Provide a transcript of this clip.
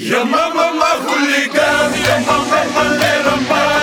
Your mama, my hooligan, your mama, my little boy.